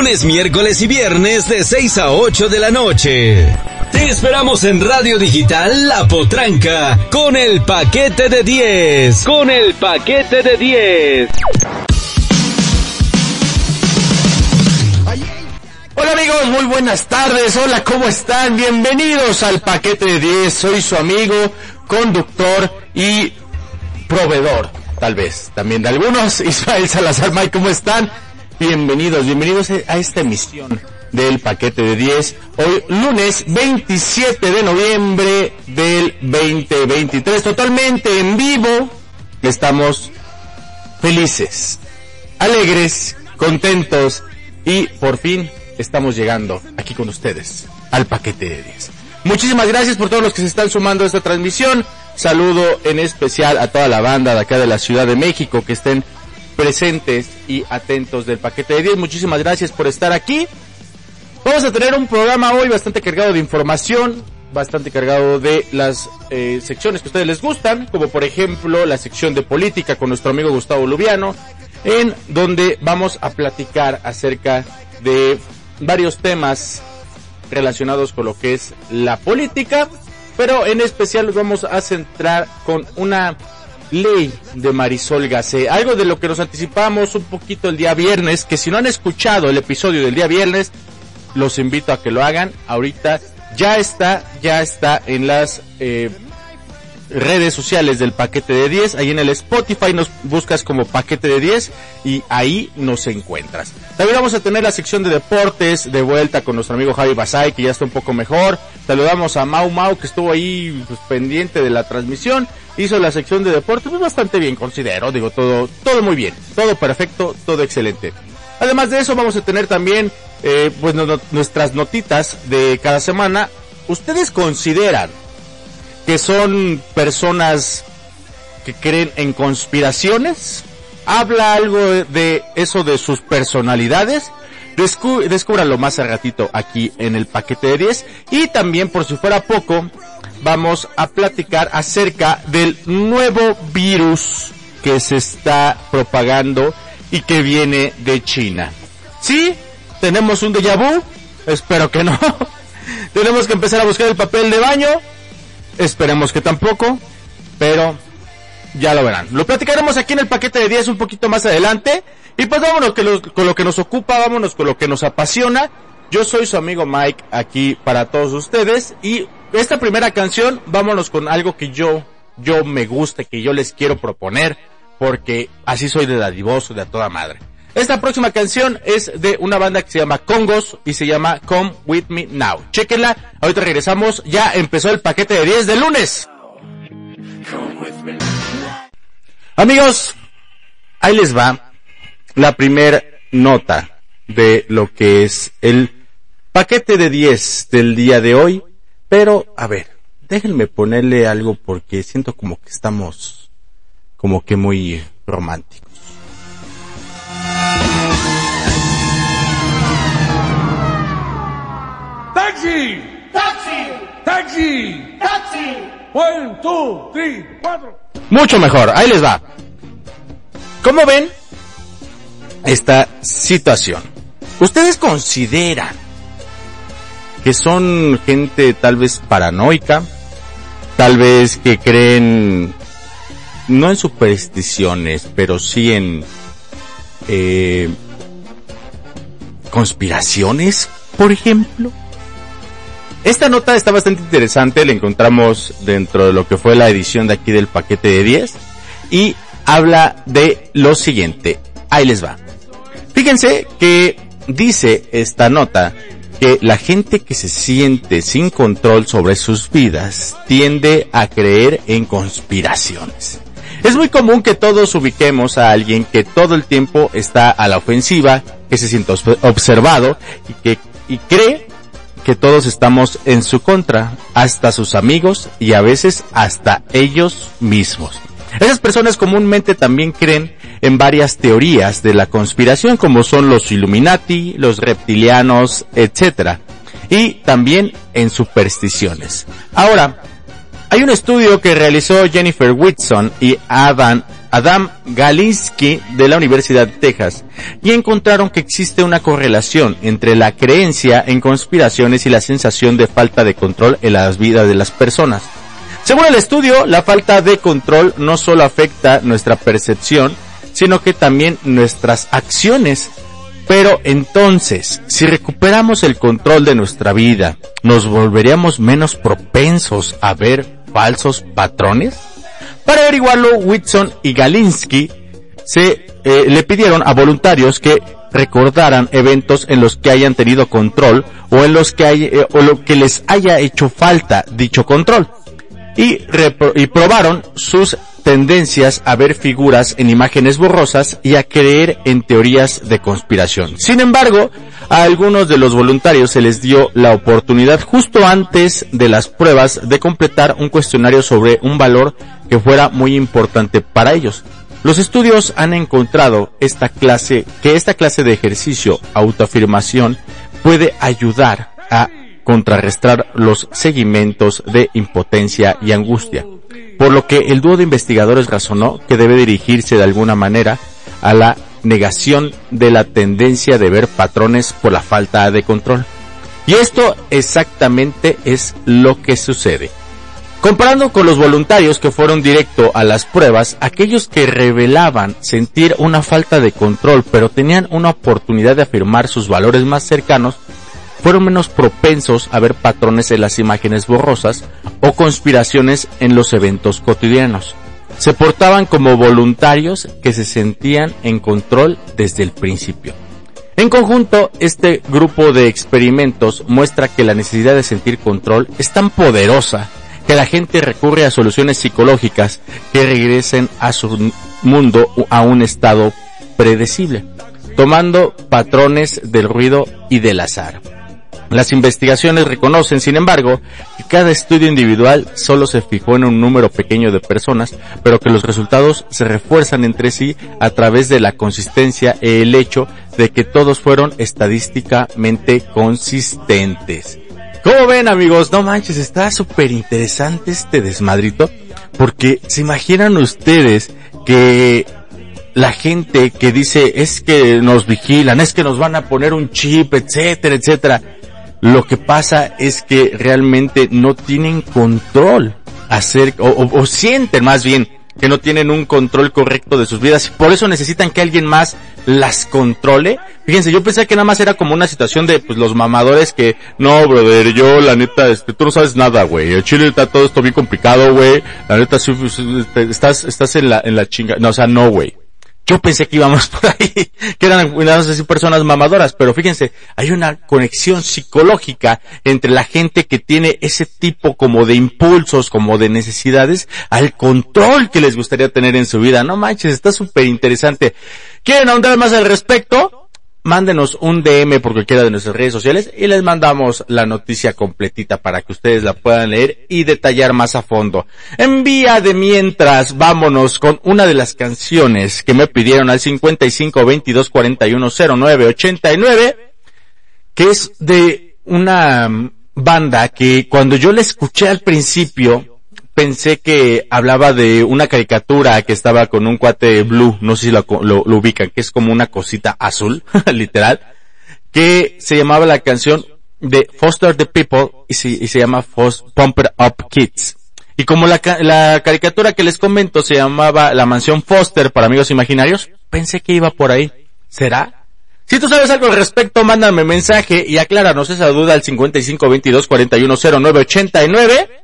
lunes, miércoles y viernes de 6 a 8 de la noche. Te esperamos en Radio Digital La Potranca con el paquete de 10. Con el paquete de 10. Hola amigos, muy buenas tardes. Hola, ¿cómo están? Bienvenidos al paquete de 10. Soy su amigo, conductor y proveedor, tal vez, también de algunos. Ismael Salazar, Mike, ¿cómo están? Bienvenidos, bienvenidos a esta emisión del paquete de 10. Hoy lunes 27 de noviembre del 2023, totalmente en vivo. Estamos felices, alegres, contentos y por fin estamos llegando aquí con ustedes al paquete de 10. Muchísimas gracias por todos los que se están sumando a esta transmisión. Saludo en especial a toda la banda de acá de la Ciudad de México que estén presentes y atentos del paquete de 10. Muchísimas gracias por estar aquí. Vamos a tener un programa hoy bastante cargado de información, bastante cargado de las eh, secciones que a ustedes les gustan, como por ejemplo la sección de política con nuestro amigo Gustavo Lubiano, en donde vamos a platicar acerca de varios temas relacionados con lo que es la política, pero en especial nos vamos a centrar con una ley de Marisol Gacé, algo de lo que nos anticipamos un poquito el día viernes, que si no han escuchado el episodio del día viernes, los invito a que lo hagan. Ahorita ya está, ya está en las eh, redes sociales del paquete de 10. Ahí en el Spotify nos buscas como paquete de 10 y ahí nos encuentras. También vamos a tener la sección de deportes de vuelta con nuestro amigo Javi Basay, que ya está un poco mejor. Saludamos a Mau Mau, que estuvo ahí pues, pendiente de la transmisión. Hizo la sección de deportes pues, bastante bien, considero. Digo, todo, todo muy bien. Todo perfecto, todo excelente. Además de eso, vamos a tener también eh, pues nuestras notitas de cada semana. ¿Ustedes consideran que son personas que creen en conspiraciones? ¿Habla algo de eso de sus personalidades? Descu más a ratito aquí en el paquete de 10. Y también, por si fuera poco, vamos a platicar acerca del nuevo virus que se está propagando y que viene de China. ¿Sí? ¿Tenemos un déjà vu? Espero que no. Tenemos que empezar a buscar el papel de baño. Esperemos que tampoco. Pero ya lo verán. Lo platicaremos aquí en el paquete de 10 un poquito más adelante. Y pues vámonos con lo que nos ocupa, vámonos con lo que nos apasiona. Yo soy su amigo Mike aquí para todos ustedes. Y esta primera canción, vámonos con algo que yo, yo me gusta, que yo les quiero proponer. Porque así soy de dadivoso, de a toda madre. Esta próxima canción es de una banda que se llama Congos y se llama Come With Me Now. Chequenla, ahorita regresamos, ya empezó el paquete de 10 de lunes. Amigos, ahí les va la primera nota de lo que es el paquete de 10 del día de hoy. Pero, a ver, déjenme ponerle algo porque siento como que estamos como que muy románticos. ¡Taxi! ¡Taxi! ¡Taxi! ¡Taxi! One, two, three, cuatro. Mucho mejor, ahí les va. ¿Cómo ven esta situación? ¿Ustedes consideran que son gente tal vez paranoica? Tal vez que creen no en supersticiones, pero sí en eh, conspiraciones, por ejemplo. Esta nota está bastante interesante, la encontramos dentro de lo que fue la edición de aquí del paquete de 10 y habla de lo siguiente. Ahí les va. Fíjense que dice esta nota que la gente que se siente sin control sobre sus vidas tiende a creer en conspiraciones. Es muy común que todos ubiquemos a alguien que todo el tiempo está a la ofensiva, que se siente observado y que y cree que todos estamos en su contra, hasta sus amigos y a veces hasta ellos mismos. Esas personas comúnmente también creen en varias teorías de la conspiración como son los Illuminati, los reptilianos, etc. Y también en supersticiones. Ahora, hay un estudio que realizó Jennifer Whitson y Adam Adam Galinsky de la Universidad de Texas y encontraron que existe una correlación entre la creencia en conspiraciones y la sensación de falta de control en las vidas de las personas. Según el estudio, la falta de control no solo afecta nuestra percepción, sino que también nuestras acciones. Pero entonces, si recuperamos el control de nuestra vida, ¿nos volveríamos menos propensos a ver falsos patrones? Para averiguarlo, Whitson y Galinsky se eh, le pidieron a voluntarios que recordaran eventos en los que hayan tenido control o en los que hay, eh, o lo que les haya hecho falta dicho control y, probaron sus tendencias a ver figuras en imágenes borrosas y a creer en teorías de conspiración. Sin embargo, a algunos de los voluntarios se les dio la oportunidad justo antes de las pruebas de completar un cuestionario sobre un valor que fuera muy importante para ellos. Los estudios han encontrado esta clase, que esta clase de ejercicio, autoafirmación, puede ayudar a contrarrestar los seguimientos de impotencia y angustia, por lo que el dúo de investigadores razonó que debe dirigirse de alguna manera a la negación de la tendencia de ver patrones por la falta de control. Y esto exactamente es lo que sucede. Comparando con los voluntarios que fueron directo a las pruebas, aquellos que revelaban sentir una falta de control pero tenían una oportunidad de afirmar sus valores más cercanos, fueron menos propensos a ver patrones en las imágenes borrosas o conspiraciones en los eventos cotidianos. Se portaban como voluntarios que se sentían en control desde el principio. En conjunto, este grupo de experimentos muestra que la necesidad de sentir control es tan poderosa que la gente recurre a soluciones psicológicas que regresen a su mundo a un estado predecible, tomando patrones del ruido y del azar. Las investigaciones reconocen, sin embargo, que cada estudio individual solo se fijó en un número pequeño de personas, pero que los resultados se refuerzan entre sí a través de la consistencia e el hecho de que todos fueron estadísticamente consistentes. ¿Cómo ven amigos? No manches, está súper interesante este desmadrito, porque se imaginan ustedes que la gente que dice es que nos vigilan, es que nos van a poner un chip, etcétera, etcétera lo que pasa es que realmente no tienen control acerca, o, sienten más bien que no tienen un control correcto de sus vidas. Por eso necesitan que alguien más las controle. Fíjense, yo pensé que nada más era como una situación de pues los mamadores que, no, brother, yo la neta, este, tú no sabes nada, güey. El Chile está todo esto bien complicado, güey. La neta, este, estás, estás en la, en la chinga. No, o sea, no, güey. Yo pensé que íbamos por ahí, que eran no personas mamadoras, pero fíjense, hay una conexión psicológica entre la gente que tiene ese tipo como de impulsos, como de necesidades, al control que les gustaría tener en su vida. No manches, está súper interesante. ¿Quieren ahondar más al respecto? Mándenos un DM por cualquiera de nuestras redes sociales y les mandamos la noticia completita para que ustedes la puedan leer y detallar más a fondo. En vía de mientras, vámonos con una de las canciones que me pidieron al 55 22 41 09 89, que es de una banda que cuando yo la escuché al principio, pensé que hablaba de una caricatura que estaba con un cuate blue, no sé si lo, lo, ubican, que es como una cosita azul, literal, que se llamaba la canción de Foster the People y se, y se llama Pump It Up Kids. Y como la, la caricatura que les comento se llamaba La Mansión Foster para amigos imaginarios, pensé que iba por ahí. ¿Será? Si tú sabes algo al respecto, mándame mensaje y acláranos esa duda al 55 22 41 09 89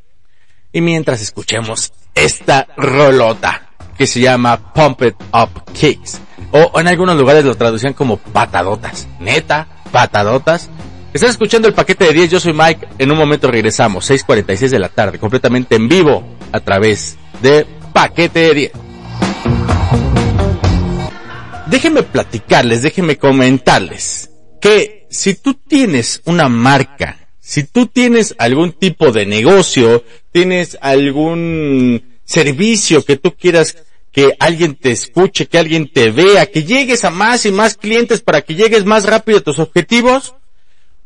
y mientras escuchemos esta rolota que se llama Pump It Up Kicks. O en algunos lugares lo traducían como patadotas. Neta, patadotas. Estás escuchando el paquete de 10, yo soy Mike. En un momento regresamos, 6.46 de la tarde, completamente en vivo a través de paquete de 10. Déjenme platicarles, déjenme comentarles que si tú tienes una marca si tú tienes algún tipo de negocio, tienes algún servicio que tú quieras que alguien te escuche, que alguien te vea, que llegues a más y más clientes para que llegues más rápido a tus objetivos,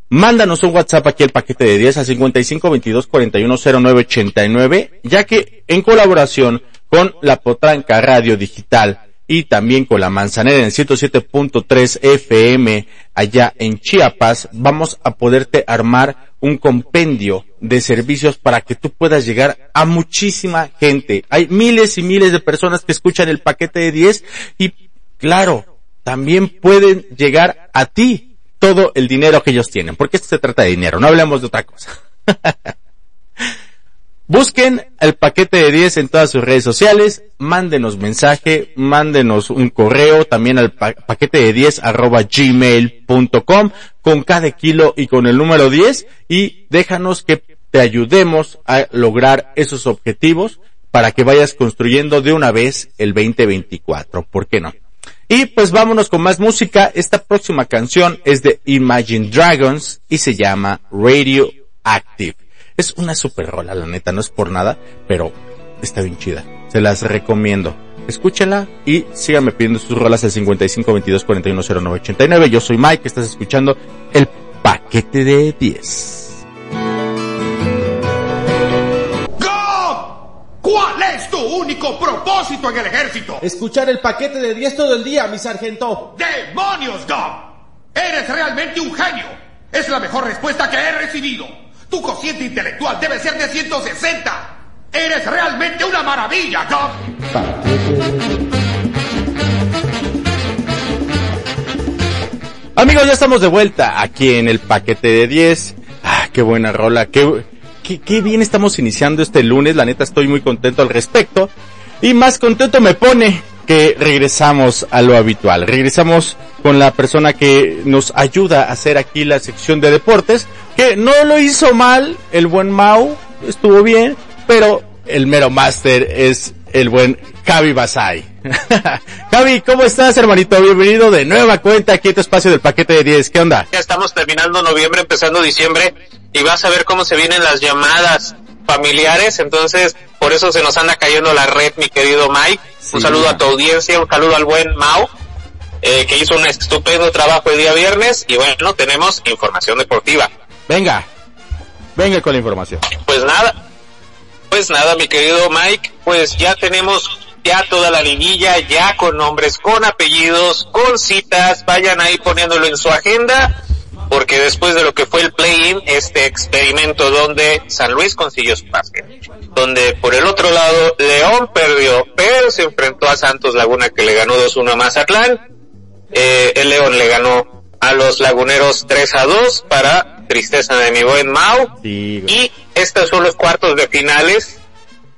mándanos un WhatsApp aquí el paquete de 10 a 55 22 41 09 89, ya que en colaboración con la Potranca Radio Digital y también con la Manzanera en 107.3 FM allá en Chiapas, vamos a poderte armar un compendio de servicios para que tú puedas llegar a muchísima gente. Hay miles y miles de personas que escuchan el paquete de 10 y claro, también pueden llegar a ti todo el dinero que ellos tienen, porque esto se trata de dinero, no hablemos de otra cosa. Busquen el paquete de 10 en todas sus redes sociales, mándenos mensaje, mándenos un correo también al paquete de 10 arroba gmail.com con cada kilo y con el número 10 y déjanos que te ayudemos a lograr esos objetivos para que vayas construyendo de una vez el 2024. ¿Por qué no? Y pues vámonos con más música. Esta próxima canción es de Imagine Dragons y se llama Radio Active. Es una super rola, la neta, no es por nada, pero está bien chida. Se las recomiendo. Escúchenla y síganme pidiendo sus rolas al 55 22 41 09 89. Yo soy Mike, estás escuchando el paquete de 10. ¿Cuál es tu único propósito en el ejército? Escuchar el paquete de 10 todo el día, mi sargento. ¡Demonios, Gob! Eres realmente un genio. Es la mejor respuesta que he recibido. Tu cociente intelectual debe ser de 160. Eres realmente una maravilla, Doc. Amigos, ya estamos de vuelta aquí en el paquete de 10. Ah, qué buena rola, qué, qué, qué bien estamos iniciando este lunes. La neta estoy muy contento al respecto. Y más contento me pone que regresamos a lo habitual. Regresamos con la persona que nos ayuda a hacer aquí la sección de deportes, que no lo hizo mal, el buen Mau, estuvo bien, pero el mero máster es el buen Javi Basay. Javi, ¿cómo estás, hermanito? Bienvenido de nueva cuenta aquí a tu espacio del paquete de 10. ¿Qué onda? Ya estamos terminando noviembre, empezando diciembre, y vas a ver cómo se vienen las llamadas familiares, entonces por eso se nos anda cayendo la red, mi querido Mike. un saludo a tu audiencia, un saludo al buen Mau, eh, que hizo un estupendo trabajo el día viernes, y bueno, tenemos información deportiva. Venga, venga con la información. Pues nada, pues nada, mi querido Mike, pues ya tenemos ya toda la liguilla, ya con nombres, con apellidos, con citas, vayan ahí poniéndolo en su agenda porque después de lo que fue el play-in, este experimento donde San Luis consiguió su pase, donde por el otro lado León perdió, pero se enfrentó a Santos Laguna que le ganó 2-1 a Mazatlán, eh, el León le ganó a los laguneros 3 a 2 para tristeza de mi buen Mau, y estos son los cuartos de finales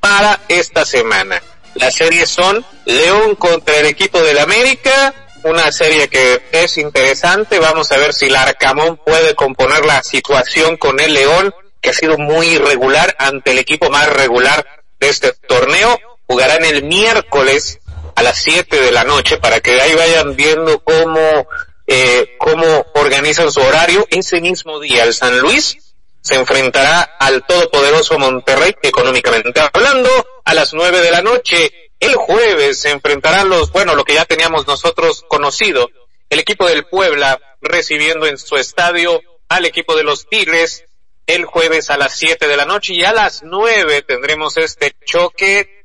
para esta semana. Las series son León contra el equipo del América, una serie que es interesante. Vamos a ver si el Arcamón puede componer la situación con el León, que ha sido muy irregular ante el equipo más regular de este torneo. Jugarán el miércoles a las 7 de la noche para que ahí vayan viendo cómo, eh, cómo organizan su horario. Ese mismo día el San Luis se enfrentará al todopoderoso Monterrey, económicamente hablando, a las 9 de la noche el jueves se enfrentarán los, bueno, lo que ya teníamos nosotros conocido, el equipo del Puebla recibiendo en su estadio al equipo de los Tigres el jueves a las 7 de la noche y a las 9 tendremos este choque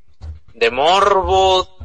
de morbo,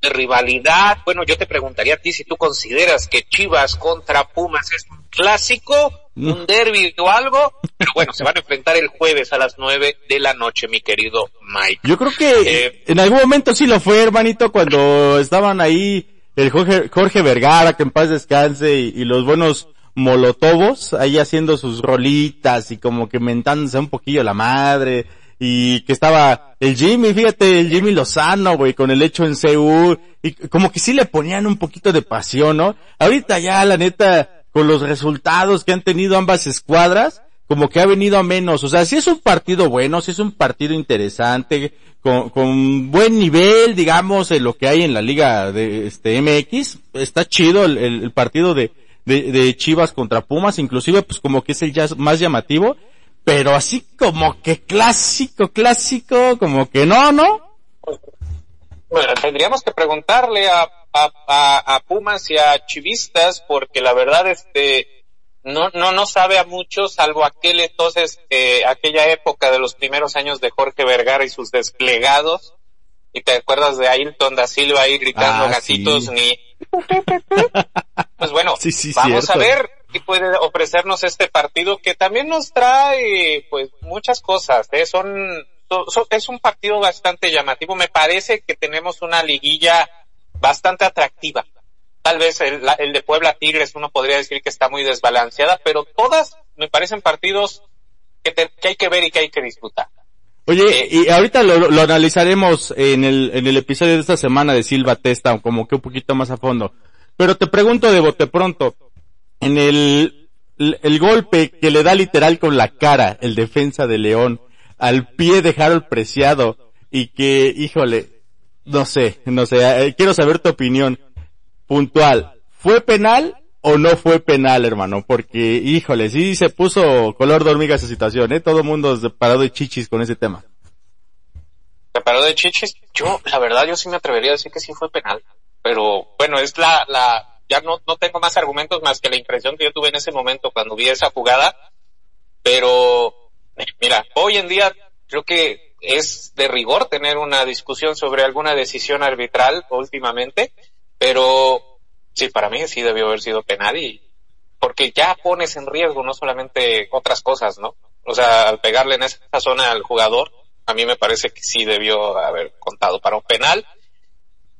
de rivalidad. Bueno, yo te preguntaría a ti si tú consideras que Chivas contra Pumas es un clásico un derby o algo, pero bueno, se van a enfrentar el jueves a las nueve de la noche, mi querido Mike. Yo creo que eh, en algún momento sí lo fue, hermanito, cuando estaban ahí el Jorge, Jorge Vergara, que en paz descanse, y, los buenos molotobos ahí haciendo sus rolitas y como que mentándose un poquillo la madre, y que estaba el Jimmy, fíjate, el Jimmy Lozano, güey, con el hecho en Seúl, y como que sí le ponían un poquito de pasión, ¿no? Ahorita ya, la neta, con los resultados que han tenido ambas escuadras, como que ha venido a menos. O sea, si es un partido bueno, si es un partido interesante, con, con buen nivel, digamos, en lo que hay en la liga de este MX, está chido el, partido de, de, Chivas contra Pumas, inclusive pues como que es el más llamativo, pero así como que clásico, clásico, como que no, ¿no? Bueno, tendríamos que preguntarle a a, a, Pumas y a Chivistas porque la verdad este no no no sabe a mucho salvo aquel entonces eh, aquella época de los primeros años de Jorge Vergara y sus desplegados y te acuerdas de Ailton da Silva ahí gritando Ah, gatitos sí. ni pues bueno Sí, sí, vamos cierto. a ver qué puede ofrecernos este partido que también nos trae pues muchas cosas ¿eh? son, es un partido bastante llamativo me parece que tenemos una liguilla bastante atractiva tal vez el, la- el de Puebla Tigres uno podría decir que está muy desbalanceada pero todas me parecen partidos que, te- que hay que ver y que hay que disfrutar Oye, y ahorita lo, lo analizaremos en el, en el episodio de esta semana de Silva Testa, como que un poquito más a fondo. Pero te pregunto de bote pronto, en el, el, golpe que le da literal con la cara el defensa de León al pie de Harold Preciado y que, híjole, no sé, no sé, eh, quiero saber tu opinión puntual. ¿Fue penal o no fue penal, hermano? Porque, híjole, sí se puso color de hormiga esa situación, ¿eh? Todo mundo se paró de chichis con ese tema. Preparado de chichis, yo, la verdad, yo sí me atrevería a decir que sí fue penal. Pero, bueno, es la, la, ya no, no tengo más argumentos más que la impresión que yo tuve en ese momento cuando vi esa jugada. Pero, mira, hoy en día creo que es de rigor tener una discusión sobre alguna decisión arbitral últimamente, pero sí, para mí sí debió haber sido penal y, porque ya pones en riesgo no solamente otras cosas, ¿no? O sea, al pegarle en esa zona al jugador, a mí me parece que sí debió haber contado para un penal.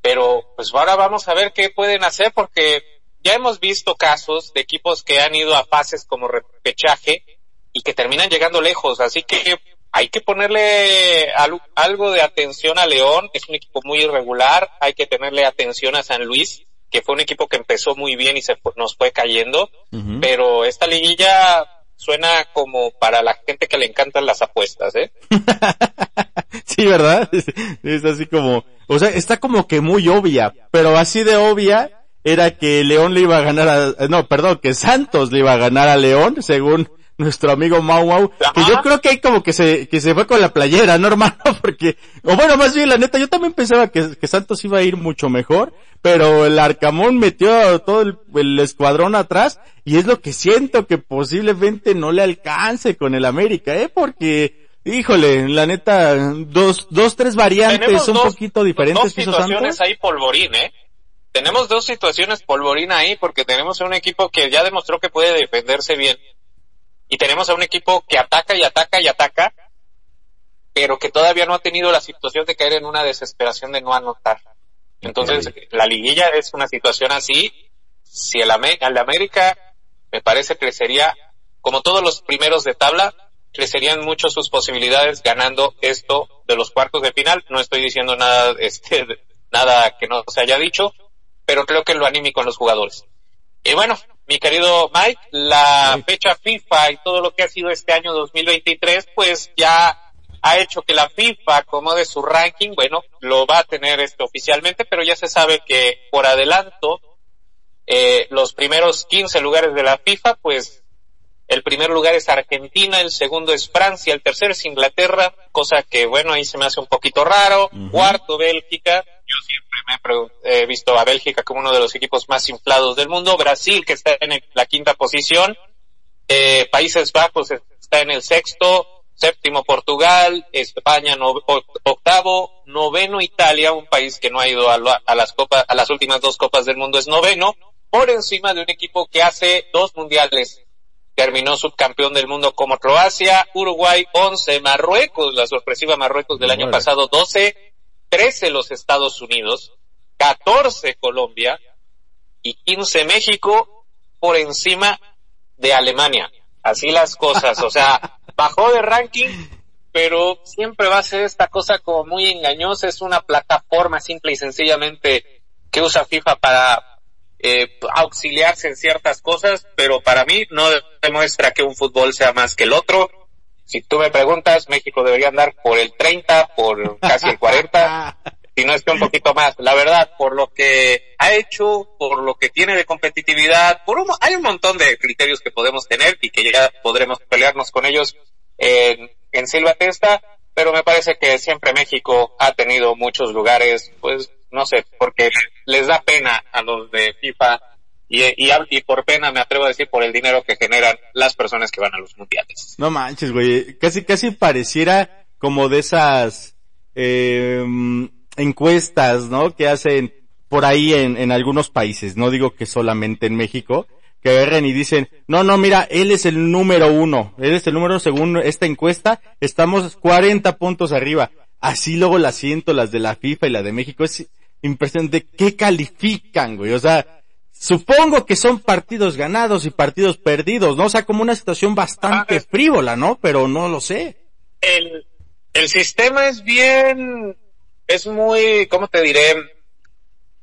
Pero pues ahora vamos a ver qué pueden hacer porque ya hemos visto casos de equipos que han ido a fases como repechaje y que terminan llegando lejos. Así que hay que ponerle al- algo de atención a León. Es un equipo muy irregular. Hay que tenerle atención a San Luis, que fue un equipo que empezó muy bien y se nos fue cayendo. Pero esta liguilla suena como para la gente que le encantan las apuestas, ¿eh? sí, ¿verdad? Es, así como, o sea, está como que muy obvia, pero así de obvia era que León le iba a ganar a, no, perdón, que Santos le iba a ganar a León, según nuestro amigo Mau Mau, que yo creo que ahí como que se, que se fue con la playera, ¿no, hermano? Porque, o bueno, más bien, la neta, yo también pensaba que, que Santos iba a ir mucho mejor, pero el Arcamón metió todo el, el escuadrón atrás, y es lo que siento que posiblemente no le alcance con el América, ¿eh? Porque, híjole, la neta, dos, dos, tres variantes Tenemos un dos- poquito diferentes dos que hizo situaciones Santos. ahí polvorín, ¿eh? Tenemos dos situaciones polvorín ahí porque tenemos a un equipo que ya demostró que puede defenderse bien. Y tenemos a un equipo que ataca y ataca y ataca, pero que todavía no ha tenido la situación de caer en una desesperación de no anotar. Entonces, la liguilla es una situación así. Si el, América, me parece que sería, como todos los primeros de tabla, crecerían mucho sus posibilidades ganando esto de los cuartos de final. No estoy diciendo nada, este, nada que no se haya dicho, pero creo que lo anímico en los jugadores. Y bueno, mi querido Mike, la fecha FIFA y todo lo que ha sido este año 2023, pues ya ha hecho que la FIFA acomode su ranking. Bueno, lo va a tener este oficialmente, pero ya se sabe que por adelanto, eh, los primeros 15 lugares de la FIFA, pues el primer lugar es Argentina, el segundo es Francia, el tercero es Inglaterra, cosa que bueno, ahí se me hace un poquito raro. Cuarto, Bélgica. Yo siempre me he visto a Bélgica como uno de los equipos más inflados del mundo. Brasil, que está en el- la quinta posición. Eh, Países Bajos está en el sexto. Séptimo Portugal, España no- octavo, noveno Italia, un país que no ha ido a, la- a las copas, a las últimas dos copas del mundo es noveno, por encima de un equipo que hace dos mundiales terminó subcampeón del mundo como Croacia, Uruguay 11, Marruecos, la sorpresiva Marruecos del año pasado 12, 13 los Estados Unidos, 14 Colombia y 15 México por encima de Alemania. Así las cosas, o sea, bajó de ranking, pero siempre va a ser esta cosa como muy engañosa, es una plataforma simple y sencillamente que usa FIFA para eh, auxiliarse en ciertas cosas, pero para mí no demuestra que un fútbol sea más que el otro. Si tú me preguntas, México debería andar por el 30, por casi el 40, si no es que un poquito más. La verdad, por lo que ha hecho, por lo que tiene de competitividad, por un, hay un montón de criterios que podemos tener y que ya podremos pelearnos con ellos en, en Silva Testa, pero me parece que siempre México ha tenido muchos lugares, pues, no sé, porque les da pena a los de FIFA y, y, por pena me atrevo a decir por el dinero que generan las personas que van a los mundiales. No manches, güey. Casi, casi pareciera como de esas, eh, encuestas, ¿no? Que hacen por ahí en, en algunos países, no digo que solamente en México, que agarren y dicen, no, no, mira, él es el número uno, él es el número según esta encuesta, estamos 40 puntos arriba. Así luego las siento, las de la FIFA y la de México, es impresionante. ¿Qué califican, güey? O sea, supongo que son partidos ganados y partidos perdidos, ¿no? O sea, como una situación bastante Ah, frívola, ¿no? Pero no lo sé. el, el sistema es bien, es muy, ¿cómo te diré?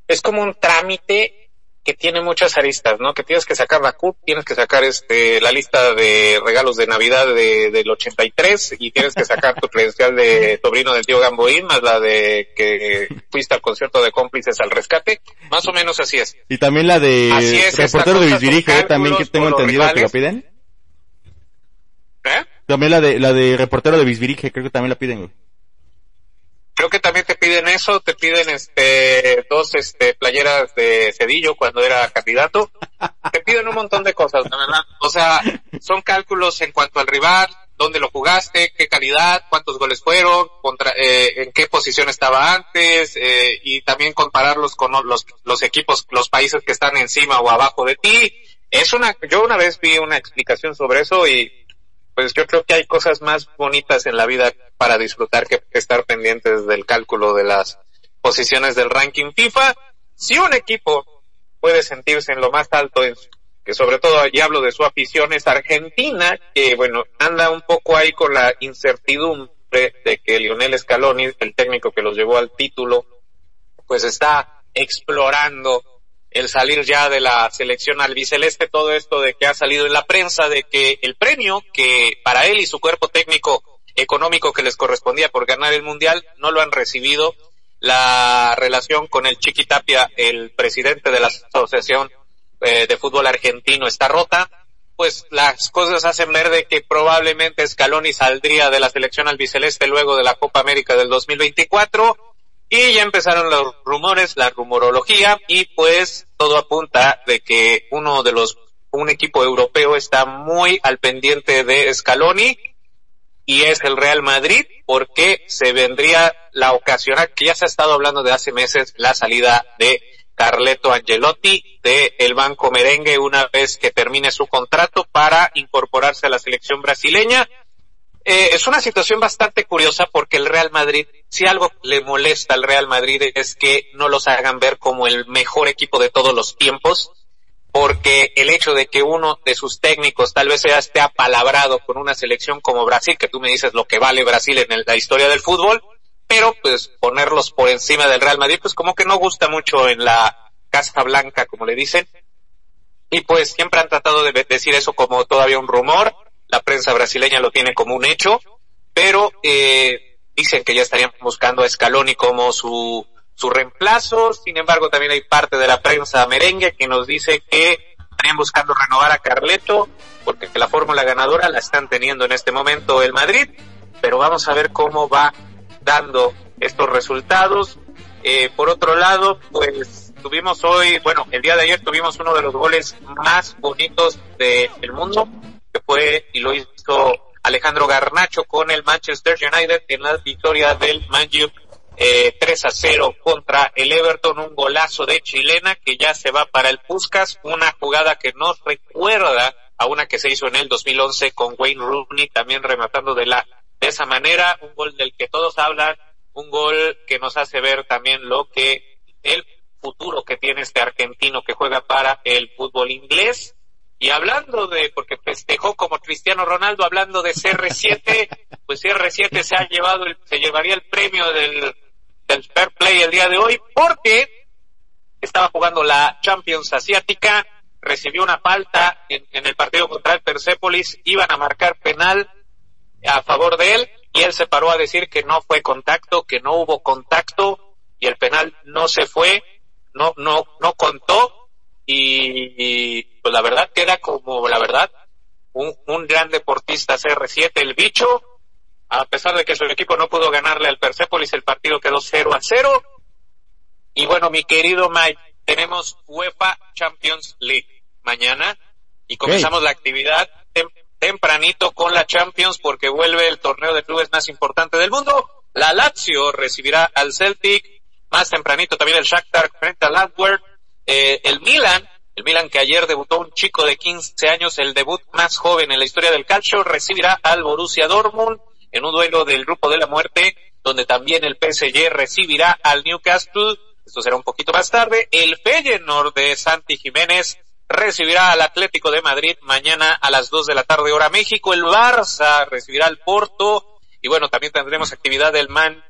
Es como un trámite que tiene muchas aristas, ¿no? Que tienes que sacar la CUP, tienes que sacar este, la lista de regalos de Navidad de, del 83 y tienes que sacar tu credencial de sobrino del tío Gamboín, más la de que fuiste al concierto de cómplices al rescate. Más o menos así es. Y también la de Así es, esta reportero de también que tengo entendido que lo piden. ¿Eh? También la de, la de reportero de Bisbirige, creo que también la piden. Creo que también te piden eso, te piden este dos este playeras de Cedillo cuando era candidato. Te piden un montón de cosas, la verdad. O sea, son cálculos en cuanto al rival, dónde lo jugaste, qué calidad, cuántos goles fueron, contra, eh, en qué posición estaba antes, eh, y también compararlos con los, los equipos, los países que están encima o abajo de ti. Es una, yo una vez vi una explicación sobre eso y pues yo creo que hay cosas más bonitas en la vida para disfrutar que estar pendientes del cálculo de las posiciones del ranking FIFA. Si un equipo puede sentirse en lo más alto, que sobre todo y hablo de su afición, es Argentina, que bueno, anda un poco ahí con la incertidumbre de que Lionel Scaloni, el técnico que los llevó al título, pues está explorando el salir ya de la selección albiceleste, todo esto de que ha salido en la prensa, de que el premio que para él y su cuerpo técnico económico que les correspondía por ganar el mundial no lo han recibido. La relación con el Chiqui Tapia, el presidente de la Asociación eh, de Fútbol Argentino, está rota. Pues las cosas hacen ver de que probablemente Scaloni saldría de la selección albiceleste luego de la Copa América del 2024 y ya empezaron los rumores, la rumorología y pues todo apunta de que uno de los, un equipo europeo está muy al pendiente de Scaloni y es el Real Madrid porque se vendría la ocasión que ya se ha estado hablando de hace meses la salida de Carleto Angelotti de el Banco Merengue una vez que termine su contrato para incorporarse a la selección brasileña. Eh, es una situación bastante curiosa porque el Real Madrid, si algo le molesta al Real Madrid es que no los hagan ver como el mejor equipo de todos los tiempos, porque el hecho de que uno de sus técnicos tal vez ya esté apalabrado con una selección como Brasil, que tú me dices lo que vale Brasil en el- la historia del fútbol, pero pues ponerlos por encima del Real Madrid, pues como que no gusta mucho en la Casa Blanca, como le dicen, y pues siempre han tratado de decir eso como todavía un rumor, la prensa brasileña lo tiene como un hecho, pero eh, dicen que ya estarían buscando a Scaloni como su, su reemplazo, sin embargo también hay parte de la prensa merengue que nos dice que estarían buscando renovar a Carleto, porque la fórmula ganadora la están teniendo en este momento el Madrid, pero vamos a ver cómo va dando estos resultados. Eh, por otro lado, pues tuvimos hoy, bueno, el día de ayer tuvimos uno de los goles más bonitos del mundo, que fue y lo hizo Alejandro Garnacho con el Manchester United en la victoria del Man U eh, 3 a 0 contra el Everton, un golazo de chilena que ya se va para el Puskas, una jugada que nos recuerda a una que se hizo en el 2011 con Wayne Rooney, también rematando de la de esa manera, un gol del que todos hablan, un gol que nos hace ver también lo que el futuro que tiene este argentino que juega para el fútbol inglés. Y hablando de, porque festejó como Cristiano Ronaldo, hablando de CR7, pues CR7 se ha llevado, el, se llevaría el premio del, del Fair Play el día de hoy, porque estaba jugando la Champions Asiática, recibió una falta en, en el partido contra el Persepolis, iban a marcar penal a favor de él, y él se paró a decir que no fue contacto, que no hubo contacto, y el penal no se fue, no, no, no contó, y, y, pues la verdad queda como la verdad un, un gran deportista CR7 el bicho a pesar de que su equipo no pudo ganarle al Persepolis el partido quedó 0 a 0 y bueno mi querido Mike tenemos UEFA Champions League mañana y comenzamos la actividad tem tempranito con la Champions porque vuelve el torneo de clubes más importante del mundo. La Lazio recibirá al Celtic más tempranito también el Shakhtar frente al Antwerp. Eh, el Milan, el Milan que ayer debutó un chico de 15 años, el debut más joven en la historia del calcio, recibirá al Borussia Dortmund en un duelo del grupo de la muerte, donde también el PSG recibirá al Newcastle. Esto será un poquito más tarde. El Feyenoord de Santi Jiménez recibirá al Atlético de Madrid mañana a las 2 de la tarde hora México. El Barça recibirá al Porto. Y bueno, también tendremos actividad del Man,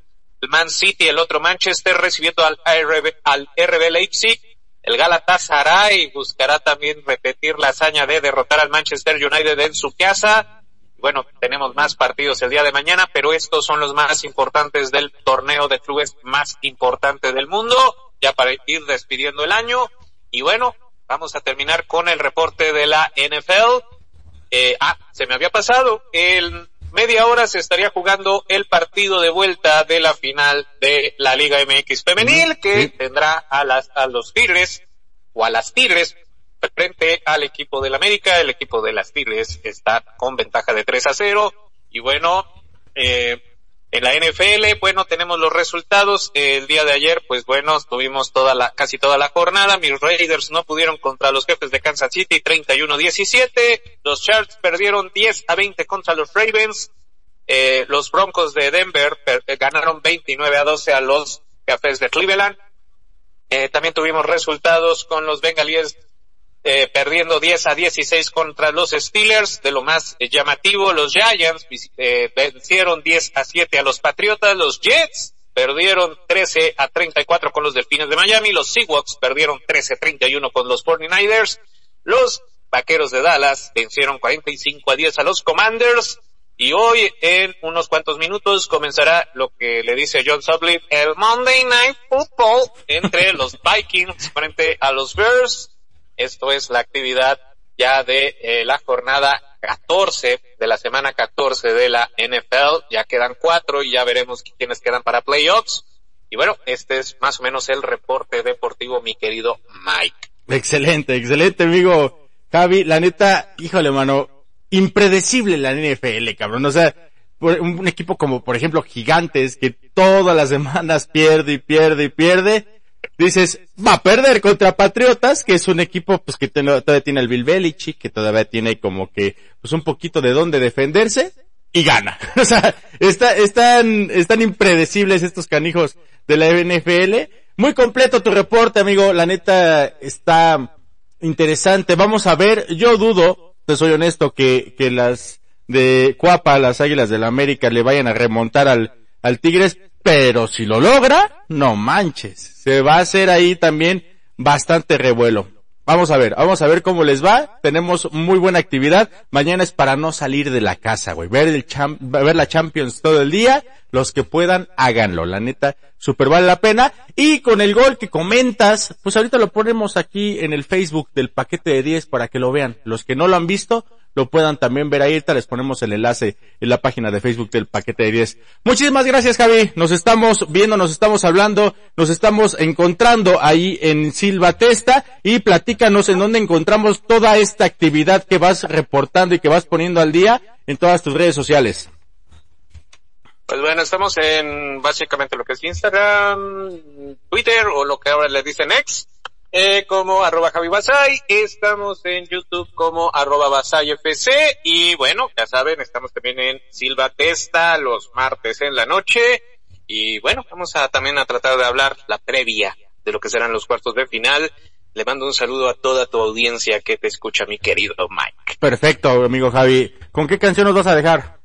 Man City, el otro Manchester recibiendo al RB, al RB Leipzig. El Galatasaray buscará también repetir la hazaña de derrotar al Manchester United en su casa. Bueno, tenemos más partidos el día de mañana, pero estos son los más importantes del torneo de clubes más importante del mundo, ya para ir despidiendo el año. Y bueno, vamos a terminar con el reporte de la NFL. Eh, ah, se me había pasado. El media hora se estaría jugando el partido de vuelta de la final de la Liga MX femenil que tendrá a las a los Tigres o a las Tigres frente al equipo del América. El equipo de las Tigres está con ventaja de 3 a 0 y bueno, eh, en la NFL, bueno, tenemos los resultados. El día de ayer, pues bueno, tuvimos toda la, casi toda la jornada. Mis Raiders no pudieron contra los jefes de Kansas City 31-17. Los Sharks perdieron 10 a 20 contra los Ravens. Eh, los Broncos de Denver eh, ganaron 29 a 12 a los Cafés de Cleveland. Eh, también tuvimos resultados con los Bengalíes eh, perdiendo 10 a 16 contra los Steelers. De lo más eh, llamativo, los Giants eh, vencieron 10 a 7 a los Patriotas. Los Jets perdieron 13 a 34 con los Delfines de Miami. Los Seahawks perdieron 13 a 31 con los 49ers. Los Vaqueros de Dallas vencieron 45 a 10 a los Commanders. Y hoy, en unos cuantos minutos, comenzará lo que le dice John Sublin, el Monday Night Football entre los Vikings frente a los Bears. Esto es la actividad ya de eh, la jornada 14 de la semana 14 de la NFL. Ya quedan cuatro y ya veremos quiénes quedan para playoffs. Y bueno, este es más o menos el reporte deportivo, mi querido Mike. Excelente, excelente, amigo Javi. La neta, híjole, mano, impredecible la NFL, cabrón. O sea, un equipo como, por ejemplo, Gigantes, que todas las semanas pierde y pierde y pierde dices, va a perder contra Patriotas, que es un equipo pues que todavía tiene el Bill Belichick, que todavía tiene como que pues un poquito de dónde defenderse y gana. o sea, está, están, están impredecibles estos canijos de la NFL. Muy completo tu reporte, amigo. La neta está interesante. Vamos a ver, yo dudo, te soy honesto, que, que las de Cuapa, las Águilas de la América le vayan a remontar al, al Tigres, pero si lo logra, no manches. Se va a hacer ahí también bastante revuelo. Vamos a ver, vamos a ver cómo les va. Tenemos muy buena actividad. Mañana es para no salir de la casa, güey. Ver el ver la Champions todo el día. Los que puedan, háganlo. La neta, super vale la pena. Y con el gol que comentas, pues ahorita lo ponemos aquí en el Facebook del paquete de 10 para que lo vean. Los que no lo han visto, lo puedan también ver ahí. Les ponemos el enlace en la página de Facebook del paquete de 10. Muchísimas gracias, Javi. Nos estamos viendo, nos estamos hablando, nos estamos encontrando ahí en Silva Testa y platícanos en dónde encontramos toda esta actividad que vas reportando y que vas poniendo al día en todas tus redes sociales. Pues bueno, estamos en básicamente lo que es Instagram, Twitter o lo que ahora le dicen X eh, como arroba Javi Basay, estamos en YouTube como arroba Basay FC y bueno, ya saben, estamos también en Silva Testa los martes en la noche y bueno, vamos a también a tratar de hablar la previa de lo que serán los cuartos de final. Le mando un saludo a toda tu audiencia que te escucha, mi querido Mike. Perfecto, amigo Javi. ¿Con qué canción nos vas a dejar?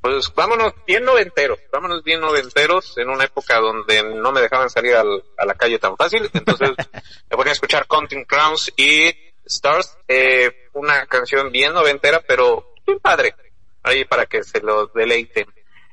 Pues vámonos bien noventeros, vámonos bien noventeros en una época donde no me dejaban salir al, a la calle tan fácil, entonces me ponía a escuchar Counting Crowns y Stars, eh, una canción bien noventera, pero bien padre, ahí para que se lo deleiten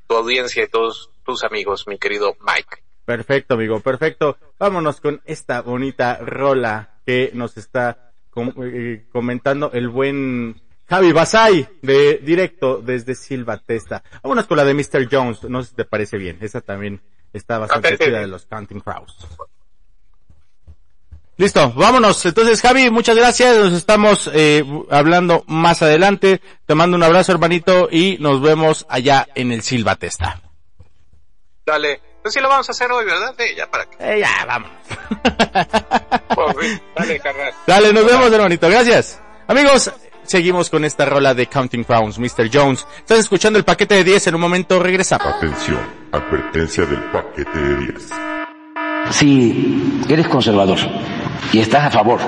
tu audiencia y todos tus amigos, mi querido Mike. Perfecto, amigo, perfecto. Vámonos con esta bonita rola que nos está eh, comentando el buen Javi Basay, de directo desde Silva Testa. Vámonos con la de Mr. Jones, no sé si te parece bien. Esa también está bastante chida de los Counting Crows. Listo, vámonos. Entonces, Javi, muchas gracias. Nos estamos eh, hablando más adelante. Te mando un abrazo, hermanito, y nos vemos allá en el Silva Testa. Dale, Pues sí lo vamos a hacer hoy, ¿verdad? Sí, ya para que. Eh, ya, vamos. Pues, dale, carnal. Dale, nos vemos, hermanito. Gracias. Amigos, seguimos con esta rola de Counting Crowns, Mr. Jones. Estás escuchando el paquete de 10, en un momento regresamos. Atención, advertencia del paquete de 10. Si eres conservador y estás a favor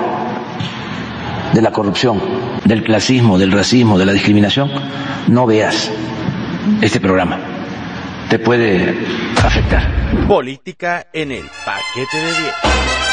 de la corrupción, del clasismo, del racismo, de la discriminación, no veas este programa. Te puede afectar. Política en el paquete de 10.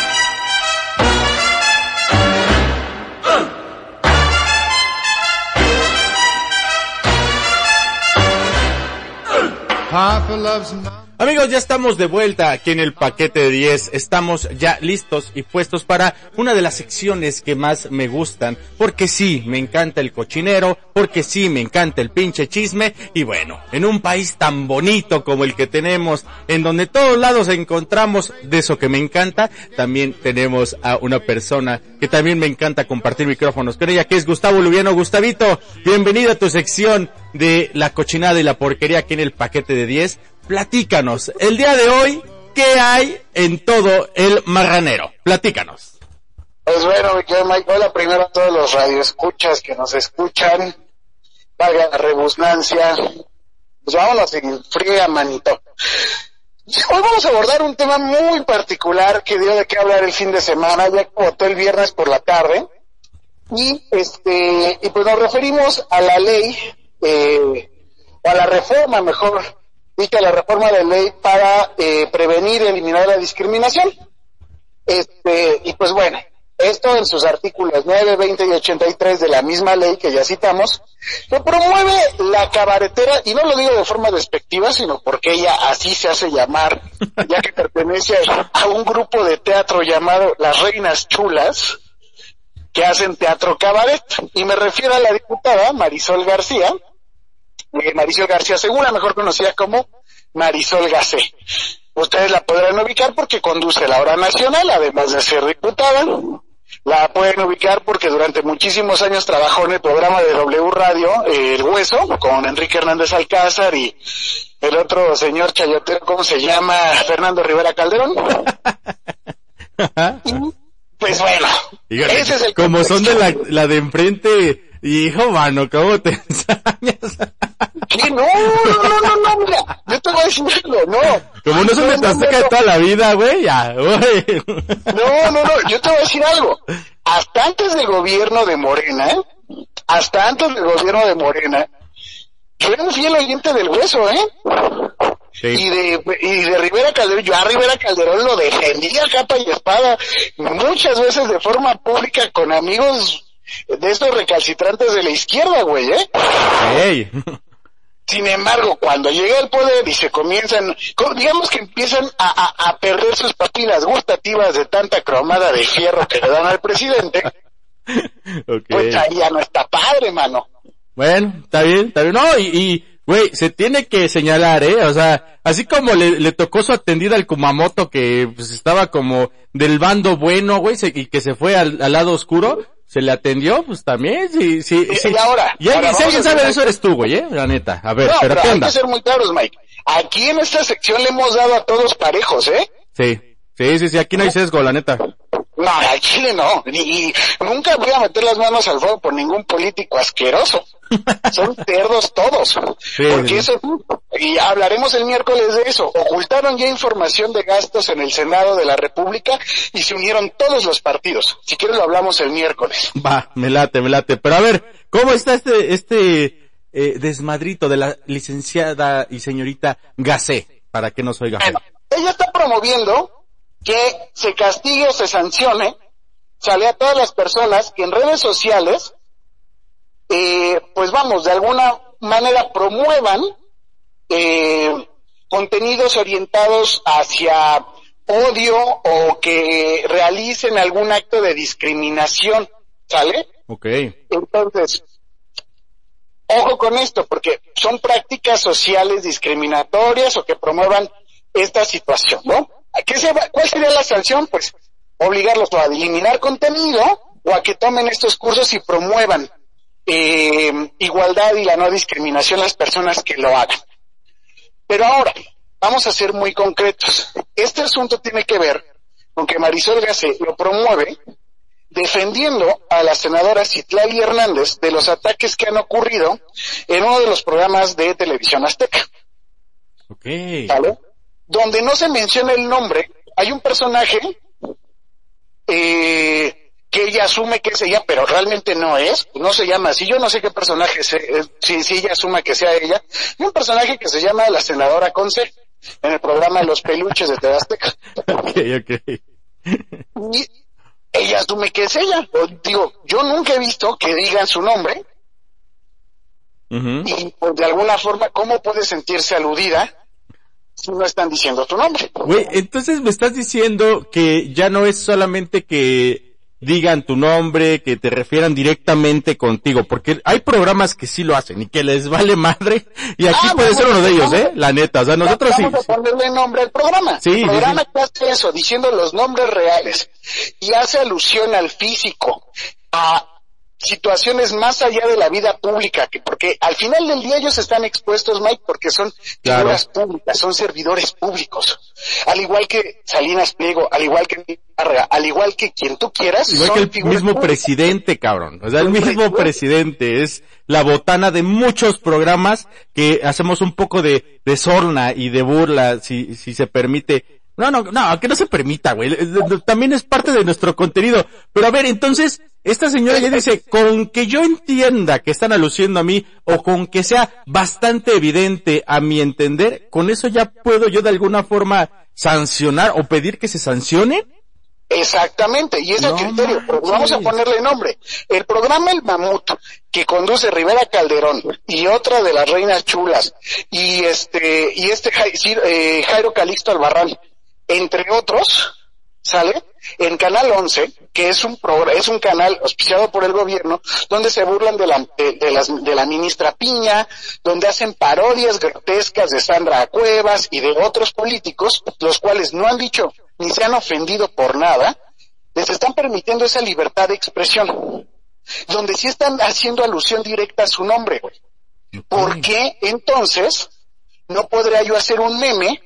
Papa loves mama. Amigos, ya estamos de vuelta aquí en el paquete de 10. Estamos ya listos y puestos para una de las secciones que más me gustan. Porque sí, me encanta el cochinero, porque sí, me encanta el pinche chisme. Y bueno, en un país tan bonito como el que tenemos, en donde todos lados encontramos de eso que me encanta, también tenemos a una persona que también me encanta compartir micrófonos con ella, que es Gustavo Lubiano. Gustavito, bienvenido a tu sección de la cochinada y la porquería aquí en el paquete de 10. Platícanos, el día de hoy, ¿qué hay en todo el marranero? Platícanos. Pues bueno, mi querido Mike, hola primero a todos los radioescuchas que nos escuchan. Valga la rebusnancia. Pues vámonos en fría, manito. Hoy vamos a abordar un tema muy particular que dio de qué hablar el fin de semana, ya votó el viernes por la tarde. Y este, y pues nos referimos a la ley, eh, o a la reforma, mejor a la reforma de ley para eh, prevenir y eliminar la discriminación. Este, y pues bueno, esto en sus artículos 9, 20 y 83 de la misma ley que ya citamos, que promueve la cabaretera, y no lo digo de forma despectiva, sino porque ella así se hace llamar, ya que pertenece a un grupo de teatro llamado Las Reinas Chulas, que hacen teatro cabaret. Y me refiero a la diputada Marisol García, eh, Marisol García Segura, mejor conocida como Marisol Gacé. Ustedes la podrán ubicar porque conduce la hora nacional, además de ser diputada. La pueden ubicar porque durante muchísimos años trabajó en el programa de W Radio, eh, El Hueso, con Enrique Hernández Alcázar y el otro señor chayotero, ¿cómo se llama? Fernando Rivera Calderón. Pues bueno, ese es el como son de la, la de enfrente, hijo mano, ¿cómo te ensañas? ¿Qué? No, no, no, no, no, mira, yo te voy a decir algo, no. Como no no, Azteca de toda la vida, güey, ya, güey. No, no, no, yo te voy a decir algo. Hasta antes del gobierno de Morena, ¿eh? hasta antes del gobierno de Morena, yo era un fiel oyente del hueso, ¿eh? Y Sí. de, y de Rivera Calderón, yo a Rivera Calderón lo defendía capa y espada, muchas veces de forma pública con amigos de estos recalcitrantes de la izquierda, güey, ¿eh? Ey. Sin embargo, cuando llega el poder y se comienzan, co- digamos que empiezan a, a- a perder sus papilas gustativas de tanta cromada de fierro que le dan al presidente, Ok. pues ahí ya no está padre, mano. Bueno, está bien, está bien. No, y, y, güey, se tiene que señalar, ¿eh? O sea, así como le, le tocó su atendida al Kumamoto que pues estaba como del bando bueno, güey, se- y que se fue al, al lado oscuro, se le atendió, pues también, sí, sí. Y- sí. y ahora, Y alguien, ahora si vamos alguien a sabe de eso eres tú, güey, ¿eh? La neta. A ver, No, pero pero ¿qué hay que ser muy claros, Mike. Aquí en esta sección le hemos dado a todos parejos, ¿eh? Sí, sí, sí, sí, aquí no hay sesgo, la neta. No, al Chile no. Y, y nunca voy a meter las manos al fuego por ningún político asqueroso. Son cerdos todos. Porque eso, y hablaremos el miércoles de eso. Ocultaron ya información de gastos en el Senado de la República y se unieron todos los partidos. Si quieres lo hablamos el miércoles. Va, me late, me late. Pero a ver, ¿cómo está este, este, eh, desmadrito de la licenciada y señorita Gacé? Para que nos oiga. Bueno, ella está promoviendo que se castigue o se sancione, sale a todas las personas que en redes sociales, eh, pues vamos, de alguna manera promuevan eh, contenidos orientados hacia odio o que realicen algún acto de discriminación, ¿sale? Ok. Entonces, ojo con esto, porque son prácticas sociales discriminatorias o que promuevan esta situación, ¿no? ¿Qué se va- ¿Cuál sería la sanción? Pues obligarlos a eliminar contenido o a que tomen estos cursos y promuevan eh, igualdad y la no discriminación las personas que lo hagan. Pero ahora, vamos a ser muy concretos. Este asunto tiene que ver con que Marisol Gase lo promueve defendiendo a la senadora Citlali Hernández de los ataques que han ocurrido en uno de los programas de televisión azteca. Ok. ¿Vale? Donde no se menciona el nombre, hay un personaje eh, que ella asume que es ella, pero realmente no es, no se llama así. Yo no sé qué personaje, se, eh, si, si ella asuma que sea ella. Hay un personaje que se llama la senadora Conce en el programa Los Peluches de TV Azteca. Ok, ok. Y ella asume que es ella. O, digo, yo nunca he visto que digan su nombre y pues, de alguna forma, ¿cómo puede sentirse aludida si no están diciendo tu nombre? Güey, entonces me estás diciendo que ya no es solamente que digan tu nombre, que te refieran directamente contigo, porque hay programas que sí lo hacen y que les vale madre, y aquí Ah, puede ser uno de ellos, vamos ¿eh? La neta, o sea, nosotros sí. Vamos a ponerle nombre al programa. Sí, sí, el programa sí. que hace eso, diciendo los nombres reales y hace alusión al físico, a situaciones más allá de la vida pública, que porque al final del día ellos están expuestos, Mike, porque son Claro. figuras públicas, son servidores públicos. Al igual que Salinas Pliego, al igual que Varga, al igual que quien tú quieras, Igual son que el mismo públicas. presidente, cabrón. O sea, el mismo presidente. presidente es la botana de muchos programas que hacemos un poco de, de sorna y de burla, si, si se permite. No, no, no, que no se permita, güey. Eh, eh, También es parte de nuestro contenido. Pero a ver, entonces, esta señora ya dice, con que yo entienda que están aluciendo a mí, o con que sea bastante evidente a mi entender, con eso ya puedo yo de alguna forma sancionar o pedir que se sancione. Exactamente, y es el criterio, vamos a ponerle nombre. El programa El Mamut, que conduce Rivera Calderón, y otra de las reinas chulas, y este, y este eh, Jairo Calixto Albarrán, entre otros, ¿sale? En Canal 11, que es un es un canal auspiciado por el gobierno, donde se burlan de la, de, de las, de la ministra Piña, donde hacen parodias grotescas de Sandra Cuevas y de otros políticos, los cuales no han dicho ni se han ofendido por nada, les están permitiendo esa libertad de expresión, donde sí están haciendo alusión directa a su nombre, güey. ¿Por qué entonces no podría yo hacer un meme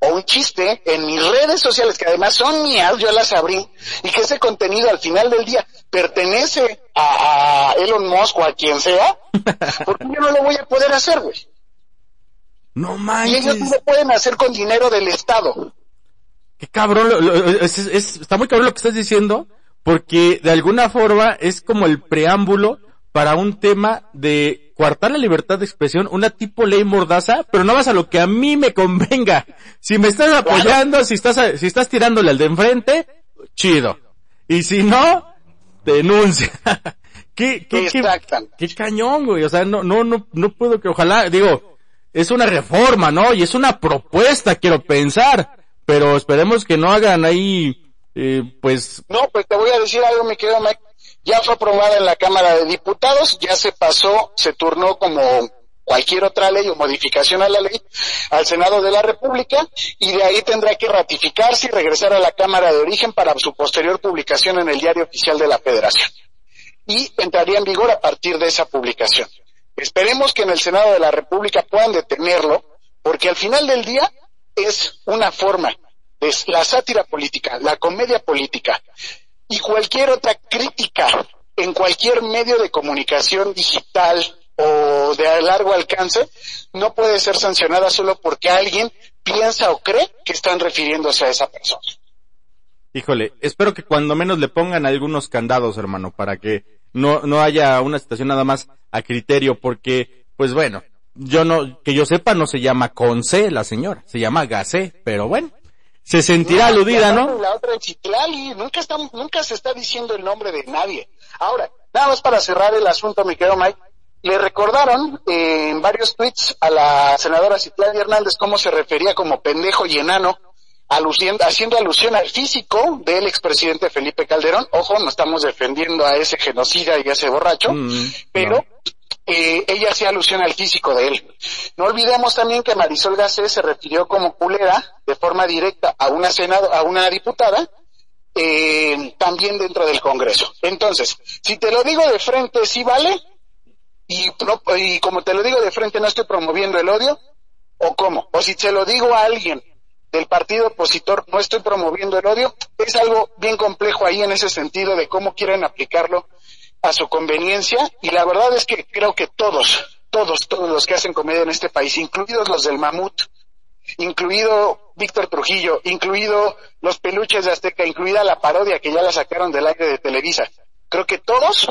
o un chiste en mis redes sociales, que además son mías, yo las abrí, y que ese contenido al final del día pertenece a, a Elon Musk o a quien sea, porque yo no lo voy a poder hacer, güey. No Y ellos manches. no lo pueden hacer con dinero del Estado. Qué cabrón, lo- lo- es- es- está muy cabrón lo que estás diciendo, porque de alguna forma es como el preámbulo para un tema de coartar la libertad de expresión, una tipo ley mordaza, pero no vas a lo que a mí me convenga. Si me estás apoyando, si estás, si estás tirándole al de enfrente, chido. Y si no, denuncia. ¿Qué, qué, qué, qué cañón, güey. O sea, no, no, no, no puedo que, ojalá, digo, es una reforma, ¿no? Y es una propuesta, quiero pensar. Pero esperemos que no hagan ahí, eh, pues, No, pues te voy a decir algo, mi querido Mike. Ya fue aprobada en la Cámara de Diputados, ya se pasó, se turnó como cualquier otra ley o modificación a la ley al Senado de la República y de ahí tendrá que ratificarse y regresar a la Cámara de Origen para su posterior publicación en el Diario Oficial de la Federación. Y entraría en vigor a partir de esa publicación. Esperemos que en el Senado de la República puedan detenerlo, porque al final del día es una forma de la sátira política, la comedia política y cualquier otra crítica en cualquier medio de comunicación digital o de largo alcance no puede ser sancionada solo porque alguien piensa o cree que están refiriéndose a esa persona. híjole, espero que cuando menos le pongan algunos candados, hermano, para que no, no haya una situación nada más a criterio, porque, pues bueno, yo no, que yo sepa, no se llama Conce la señora, se llama Gacé, pero bueno, se sentirá aludida, y ¿no? La otra nunca está, nunca se está diciendo el nombre de nadie. Ahora, nada más para cerrar el asunto, mi querido Mike, le recordaron eh, en varios tweets a la senadora Citlali Hernández cómo se refería como pendejo y enano, aluciendo, haciendo alusión al físico del expresidente Felipe Calderón. Ojo, no estamos defendiendo a ese genocida y a ese borracho, Mm, pero no. Eh, ella hacía alusión al físico de él. No olvidemos también que Marisol Gacé se refirió como culera de forma directa a una senado, a una diputada, eh, también dentro del Congreso. Entonces, si te lo digo de frente, sí vale, y, y como te lo digo de frente, no estoy promoviendo el odio, ¿O cómo? O si se lo digo a alguien del partido opositor, no estoy promoviendo el odio, es algo bien complejo ahí en ese sentido de cómo quieren aplicarlo a su conveniencia y la verdad es que creo que todos, todos, todos los que hacen comedia en este país, incluidos los del mamut, incluido Víctor Trujillo, incluido los peluches de Azteca, incluida la parodia que ya la sacaron del aire de Televisa, creo que todos,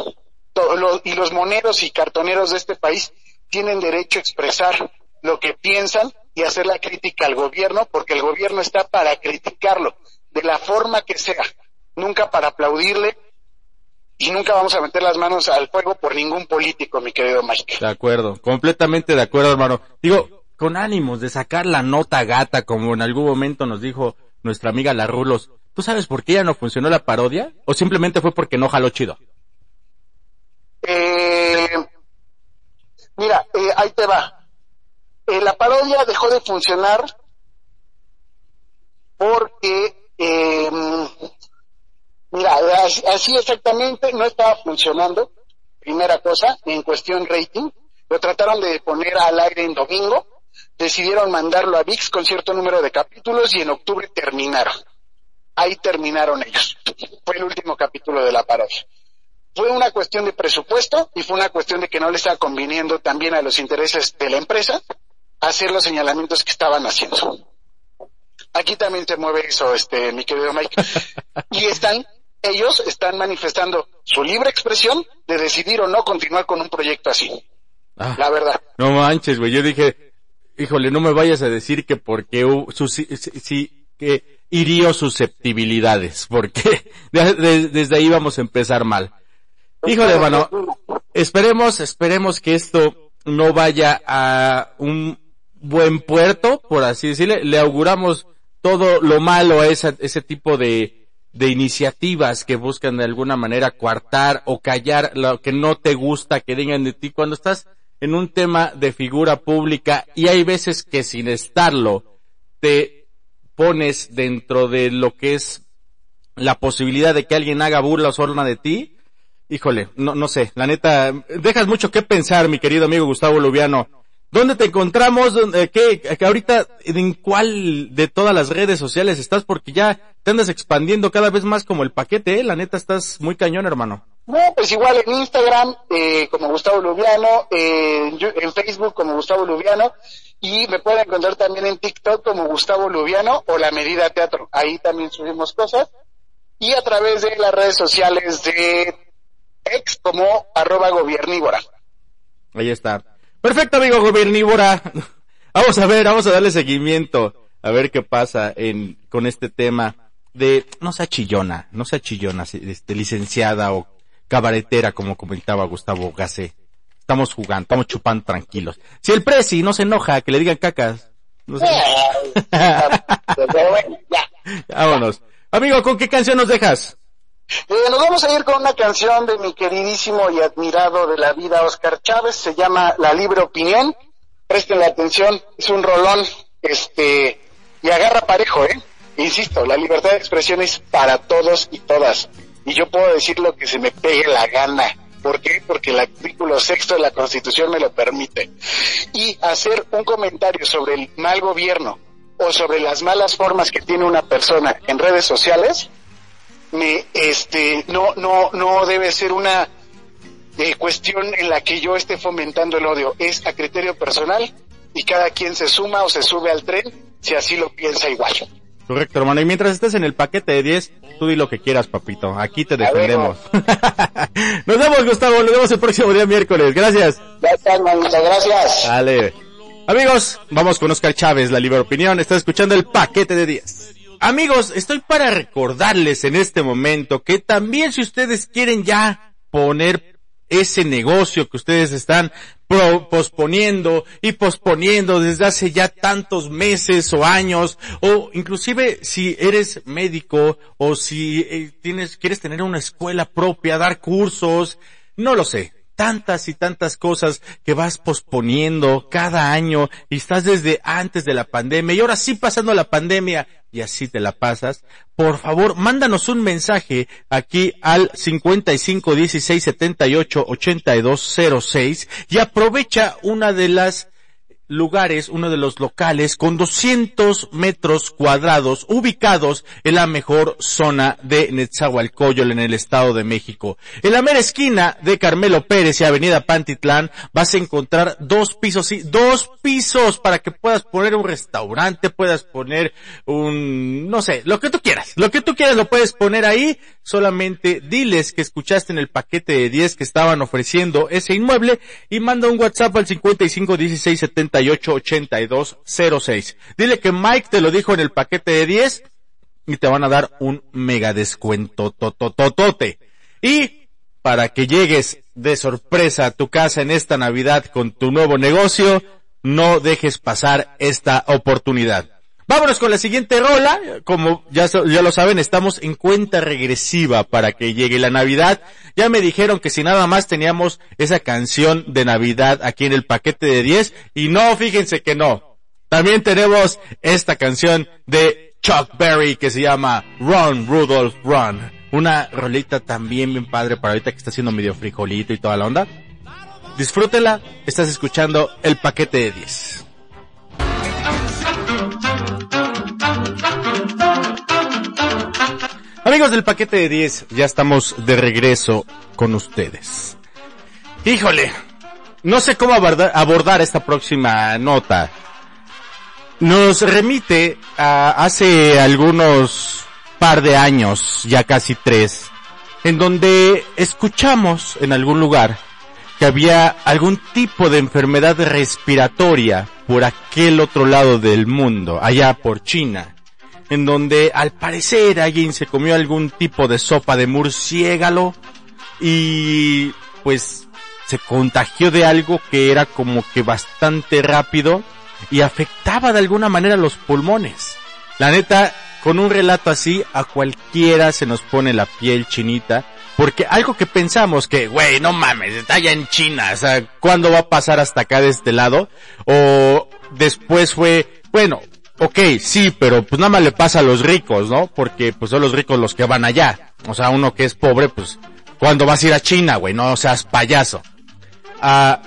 y los moneros y cartoneros de este país tienen derecho a expresar lo que piensan y hacer la crítica al gobierno, porque el gobierno está para criticarlo de la forma que sea, nunca para aplaudirle y nunca vamos a meter las manos al fuego por ningún político, mi querido Mike. De acuerdo, completamente de acuerdo, hermano. Digo, con ánimos de sacar la nota gata, como en algún momento nos dijo nuestra amiga La Rulos. ¿Tú sabes por qué ya no funcionó la parodia? ¿O simplemente fue porque no jaló chido? Eh, mira, eh, ahí te va. Eh, la parodia dejó de funcionar porque, eh, mira, así exactamente no estaba funcionando, primera cosa, en cuestión rating. Lo trataron de poner al aire en domingo, decidieron mandarlo a VIX con cierto número de capítulos y en octubre terminaron. Ahí terminaron ellos. Fue el último capítulo de la parodia fue una cuestión de presupuesto y fue una cuestión de que no le estaba conviniendo también a los intereses de la empresa hacer los señalamientos que estaban haciendo. Aquí también se mueve eso, este, mi querido Mike. y están, ellos están manifestando su libre expresión de decidir o no continuar con un proyecto así. Ah. la verdad. No manches, güey. Yo dije, híjole, no me vayas a decir que porque sí, que hirió susceptibilidades, porque desde ahí vamos a empezar mal. Híjole, hermano, esperemos, esperemos que esto no vaya a un buen puerto, por así decirle. Le auguramos todo lo malo a ese, ese tipo de, de iniciativas que buscan de alguna manera coartar o callar lo que no te gusta que digan de ti cuando estás en un tema de figura pública y hay veces que sin estarlo te pones dentro de lo que es la posibilidad de que alguien haga burla o sorna de ti Híjole, no, no sé, la neta, dejas mucho que pensar, mi querido amigo Gustavo Lubiano. ¿Dónde te encontramos? ¿Qué, que ahorita, en cuál de todas las redes sociales estás? Porque ya te andas expandiendo cada vez más como el paquete, ¿eh? La neta, estás muy cañón, hermano. No, pues igual en Instagram, eh, como Gustavo Lubiano, eh, en Facebook como Gustavo Lubiano, y me pueden encontrar también en TikTok como Gustavo Lubiano o La Medida Teatro. Ahí también subimos cosas. Y a través de las redes sociales de ex como arroba gobernívora. Ahí está. Perfecto, amigo gobernívora. Vamos a ver, vamos a darle seguimiento. A ver qué pasa en, con este tema de, no sea chillona, no sea chillona, este, licenciada o cabaretera, como comentaba Gustavo Gacé. Estamos jugando, estamos chupando tranquilos. Si el presi no se enoja, que le digan cacas. No Vámonos. Amigo, ¿con qué canción nos dejas? Eh, nos vamos a ir con una canción de mi queridísimo y admirado de la vida Oscar Chávez, se llama La Libre Opinión. Presten la atención, es un rolón, este, y agarra parejo, ¿eh? Insisto, la libertad de expresión es para todos y todas. Y yo puedo decir lo que se me pegue la gana. ¿Por qué? Porque el artículo sexto de la Constitución me lo permite. Y hacer un comentario sobre el mal gobierno o sobre las malas formas que tiene una persona en redes sociales, me, este, no, no, no debe ser una eh, cuestión en la que yo esté fomentando el odio. Es a criterio personal y cada quien se suma o se sube al tren si así lo piensa igual. Correcto, hermano. Y mientras estés en el paquete de 10, tú di lo que quieras, papito. Aquí te defendemos. nos vemos, Gustavo. Nos vemos el próximo día miércoles. Gracias. Gracias, manito. Gracias. Dale. Amigos, vamos con Oscar Chávez, la libre opinión. Está escuchando el paquete de 10. Amigos, estoy para recordarles en este momento que también si ustedes quieren ya poner ese negocio que ustedes están posponiendo y posponiendo desde hace ya tantos meses o años, o inclusive si eres médico o si eh, tienes, quieres tener una escuela propia, dar cursos, no lo sé tantas y tantas cosas que vas posponiendo cada año y estás desde antes de la pandemia y ahora sí pasando la pandemia y así te la pasas, por favor, mándanos un mensaje aquí al 55 16 78 82 06 y aprovecha una de las lugares, uno de los locales con 200 metros cuadrados ubicados en la mejor zona de Netzahualcoyol en el Estado de México. En la mera esquina de Carmelo Pérez y Avenida Pantitlán vas a encontrar dos pisos, sí, dos pisos para que puedas poner un restaurante, puedas poner un, no sé, lo que tú quieras, lo que tú quieras lo puedes poner ahí, solamente diles que escuchaste en el paquete de 10 que estaban ofreciendo ese inmueble y manda un WhatsApp al 55 16 78 82 06. Dile que Mike te lo dijo en el paquete de 10 y te van a dar un mega descuento totototote. Y para que llegues de sorpresa a tu casa en esta Navidad con tu nuevo negocio, no dejes pasar esta oportunidad. Vámonos con la siguiente rola. Como ya, lo saben, estamos en cuenta regresiva para que llegue la Navidad. Ya me dijeron que si nada más teníamos esa canción de Navidad aquí en el paquete de 10. Y no, fíjense que no. También tenemos esta canción de Chuck Berry que se llama Run, Rudolph, Run. Una rolita también bien padre para ahorita que está haciendo medio frijolito y toda la onda. Disfrútela, estás escuchando el paquete de 10. Amigos del paquete de 10, ya estamos de regreso con ustedes. Híjole, no sé cómo abordar, abordar esta próxima nota. Nos remite a hace algunos par de años, ya casi tres, en donde escuchamos en algún lugar que había algún tipo de enfermedad respiratoria por aquel otro lado del mundo, allá por China, en donde al parecer alguien se comió algún tipo de sopa de murciélago y pues se contagió de algo que era como que bastante rápido y afectaba de alguna manera los pulmones. La neta, con un relato así, a cualquiera se nos pone la piel chinita, porque algo que pensamos que, güey, no mames, está allá en China, o sea, ¿cuándo va a pasar hasta acá de este lado? O después fue, bueno, ok, sí, pero pues nada más le pasa a los ricos, ¿no? Porque pues son los ricos los que van allá. O sea, uno que es pobre, pues, ¿cuándo vas a ir a China, güey? No seas payaso. Ah,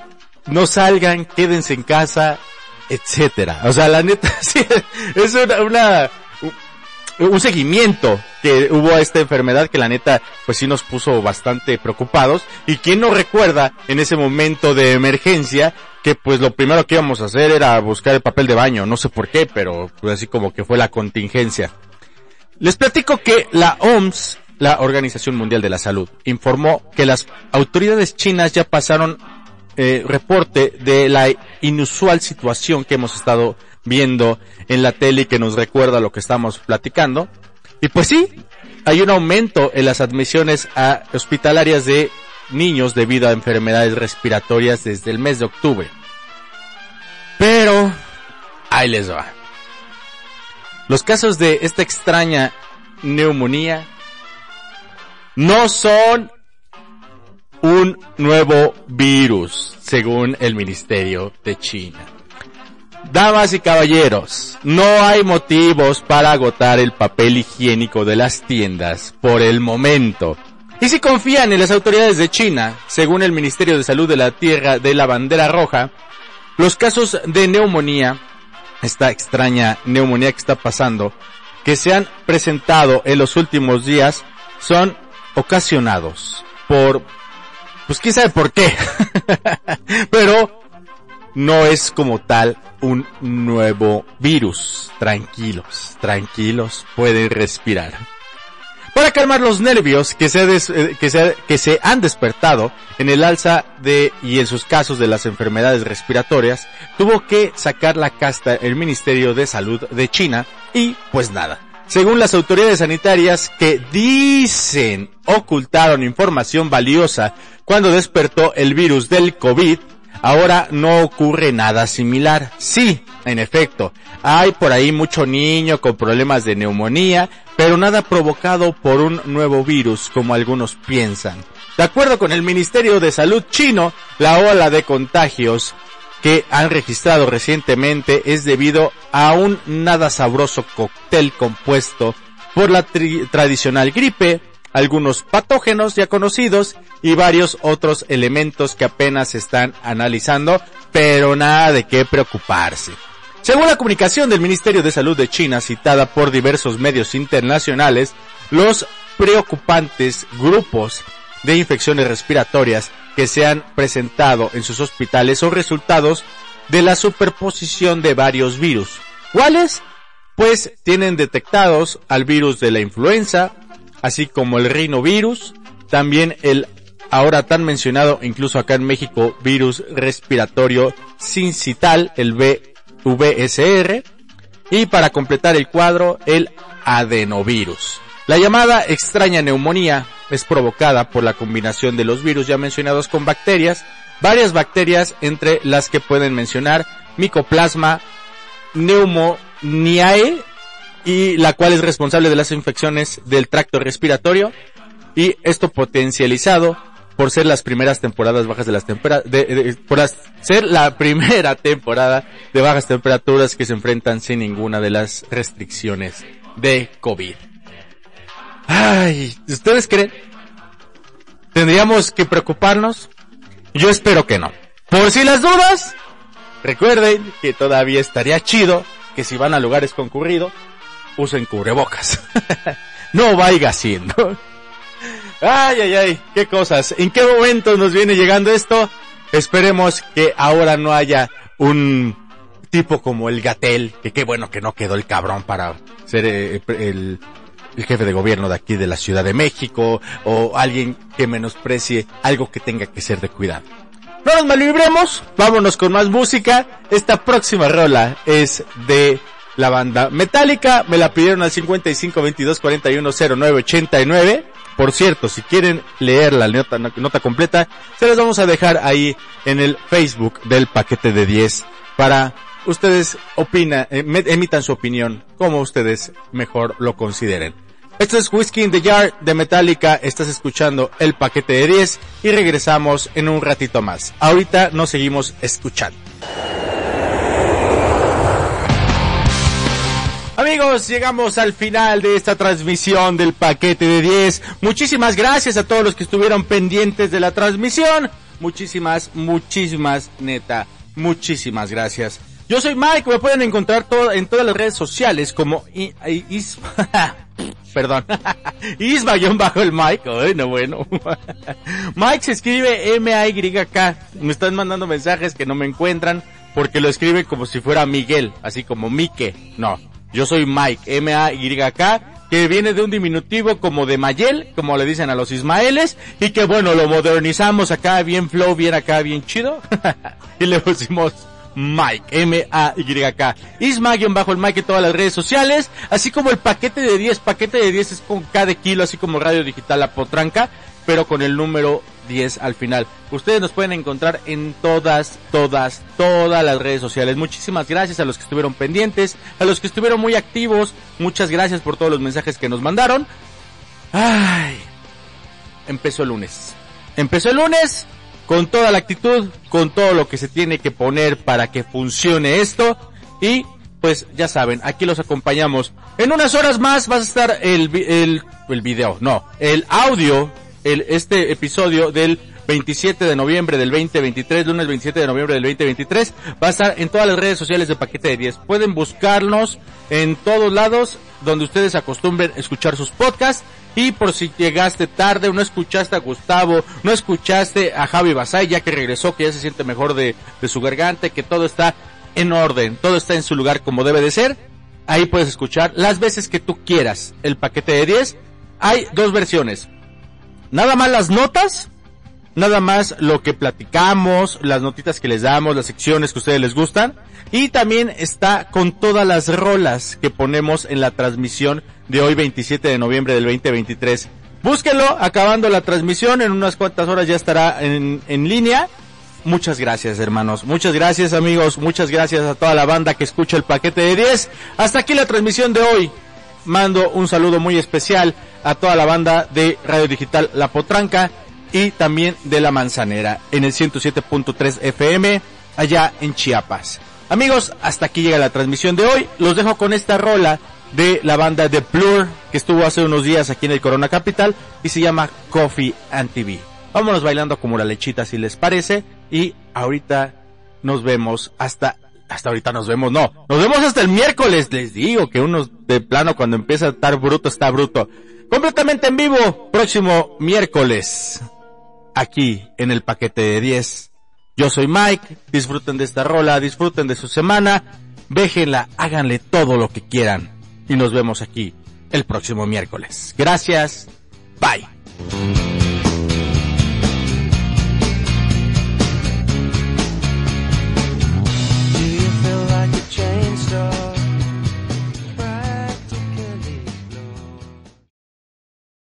no salgan, quédense en casa, etcétera. O sea, la neta, sí, es una, una un seguimiento que hubo a esta enfermedad que la neta pues sí nos puso bastante preocupados y quién no recuerda en ese momento de emergencia que pues lo primero que íbamos a hacer era buscar el papel de baño, no sé por qué, pero pues así como que fue la contingencia. Les platico que la OMS, la Organización Mundial de la Salud, informó que las autoridades chinas ya pasaron eh, reporte de la inusual situación que hemos estado viendo en la tele que nos recuerda lo que estamos platicando. Y pues sí, hay un aumento en las admisiones a hospitalarias de niños debido a enfermedades respiratorias desde el mes de octubre. Pero, ahí les va. Los casos de esta extraña neumonía no son un nuevo virus, según el Ministerio de China. Damas y caballeros, no hay motivos para agotar el papel higiénico de las tiendas por el momento. Y si confían en las autoridades de China, según el Ministerio de Salud de la Tierra de la Bandera Roja, los casos de neumonía, esta extraña neumonía que está pasando, que se han presentado en los últimos días, son ocasionados por, pues quién sabe por qué, pero no es como tal un nuevo virus. Tranquilos, tranquilos, pueden respirar. Para calmar los nervios que se, eh, que, se, que se han despertado en el alza de y en sus casos de las enfermedades respiratorias, tuvo que sacar la casta el Ministerio de Salud de China y pues nada. Según las autoridades sanitarias que dicen ocultaron información valiosa cuando despertó el virus del COVID, Ahora no ocurre nada similar. Sí, en efecto, hay por ahí mucho niño con problemas de neumonía, pero nada provocado por un nuevo virus como algunos piensan. De acuerdo con el Ministerio de Salud chino, la ola de contagios que han registrado recientemente es debido a un nada sabroso cóctel compuesto por la tradicional gripe, algunos patógenos ya conocidos y varios otros elementos que apenas se están analizando pero nada de qué preocuparse. Según la comunicación del Ministerio de Salud de China citada por diversos medios internacionales, los preocupantes grupos de infecciones respiratorias que se han presentado en sus hospitales son resultados de la superposición de varios virus. ¿Cuáles? Pues tienen detectados al virus de la influenza, así como el rinovirus, también el ahora tan mencionado incluso acá en México virus respiratorio sincital, el VSR, y para completar el cuadro, el adenovirus. La llamada extraña neumonía es provocada por la combinación de los virus ya mencionados con bacterias, varias bacterias entre las que pueden mencionar Mycoplasma pneumoniae y la cual es responsable de las infecciones del tracto respiratorio y esto potencializado por ser las primeras temporadas bajas de las temperaturas, por ser la primera temporada de bajas temperaturas que se enfrentan sin ninguna de las restricciones de COVID. Ay, ¿ustedes creen? ¿Tendríamos que preocuparnos? Yo espero que no. Por si las dudas, recuerden que todavía estaría chido que si van a lugares concurridos, usen cubrebocas. no vaya siendo. Ay, ay, ay, qué cosas. ¿En qué momento nos viene llegando esto? Esperemos que ahora no haya un tipo como el Gatel, que qué bueno que no quedó el cabrón para ser eh, el, el jefe de gobierno de aquí de la Ciudad de México, o alguien que menosprecie algo que tenga que ser de cuidado. No nos malvibremos, vámonos con más música. Esta próxima rola es de la banda Metallica, me la pidieron al 55 22 41 09 89. Por cierto, si quieren leer la nota, completa, se las vamos a dejar ahí en el Facebook del paquete de 10 para ustedes opinan, eh, emitan su opinión como ustedes mejor lo consideren. Esto es Whiskey in the Jar de Metallica, estás escuchando el paquete de 10 y regresamos en un ratito más. Ahorita nos seguimos escuchando. Amigos, llegamos al final de esta transmisión del paquete de 10. Muchísimas gracias a todos los que estuvieron pendientes de la transmisión. Muchísimas, muchísimas, neta, muchísimas gracias. Yo soy Mike, me pueden encontrar todo, en todas las redes sociales como Isma, perdón, Isma-bajo el Mike, bueno, bueno. Mike se escribe M-A-Y-K, me están mandando mensajes que no me encuentran porque lo escriben como si fuera Miguel, así como Mike, no. Yo soy Mike, M-A-Y-K, que viene de un diminutivo como de Mayel, como le dicen a los Ismaeles, y que bueno, lo modernizamos acá, bien flow, bien acá, bien chido, y le pusimos Mike, M-A-Y-K. Isma-bajo el Mike en todas las redes sociales, así como el paquete de 10, paquete de 10 es con cada kilo, así como Radio Digital La Potranca, pero con el número 10 al final. Ustedes nos pueden encontrar en todas, todas, todas las redes sociales. Muchísimas gracias a los que estuvieron pendientes, a los que estuvieron muy activos. Muchas gracias por todos los mensajes que nos mandaron. Ay, empezó el lunes. Empezó el lunes con toda la actitud, con todo lo que se tiene que poner para que funcione esto. Y pues ya saben, aquí los acompañamos. En unas horas más va a estar el, el, el video, no, el audio este episodio del 27 de noviembre del 2023, lunes 27 de noviembre del 2023, va a estar en todas las redes sociales de Paquete de 10. Pueden buscarnos en todos lados donde ustedes acostumbren escuchar sus podcasts. Y por si llegaste tarde no escuchaste a Gustavo, no escuchaste a Javi Basay, ya que regresó, que ya se siente mejor de, de su garganta, que todo está en orden, todo está en su lugar como debe de ser. Ahí puedes escuchar las veces que tú quieras el paquete de 10. Hay dos versiones Nada más las notas, nada más lo que platicamos, las notitas que les damos, las secciones que ustedes les gustan. Y también está con todas las rolas que ponemos en la transmisión de hoy 27 de noviembre del 2023. Búsquenlo, acabando la transmisión, en unas cuantas horas ya estará en, en línea. Muchas gracias hermanos, muchas gracias amigos, muchas gracias a toda la banda que escucha el paquete de 10. Hasta aquí la transmisión de hoy mando un saludo muy especial a toda la banda de Radio Digital La Potranca y también de La Manzanera en el 107.3 FM allá en Chiapas. Amigos, hasta aquí llega la transmisión de hoy. Los dejo con esta rola de la banda de Blur que estuvo hace unos días aquí en el Corona Capital y se llama Coffee and TV. Vámonos bailando como la lechita si les parece y ahorita nos vemos hasta, hasta ahorita nos vemos, no, nos vemos hasta el miércoles, les digo que uno de plano cuando empieza a estar bruto está bruto. Completamente en vivo, próximo miércoles, aquí en el paquete de 10. Yo soy Mike, disfruten de esta rola, disfruten de su semana, véjenla, háganle todo lo que quieran y nos vemos aquí el próximo miércoles. Gracias, bye.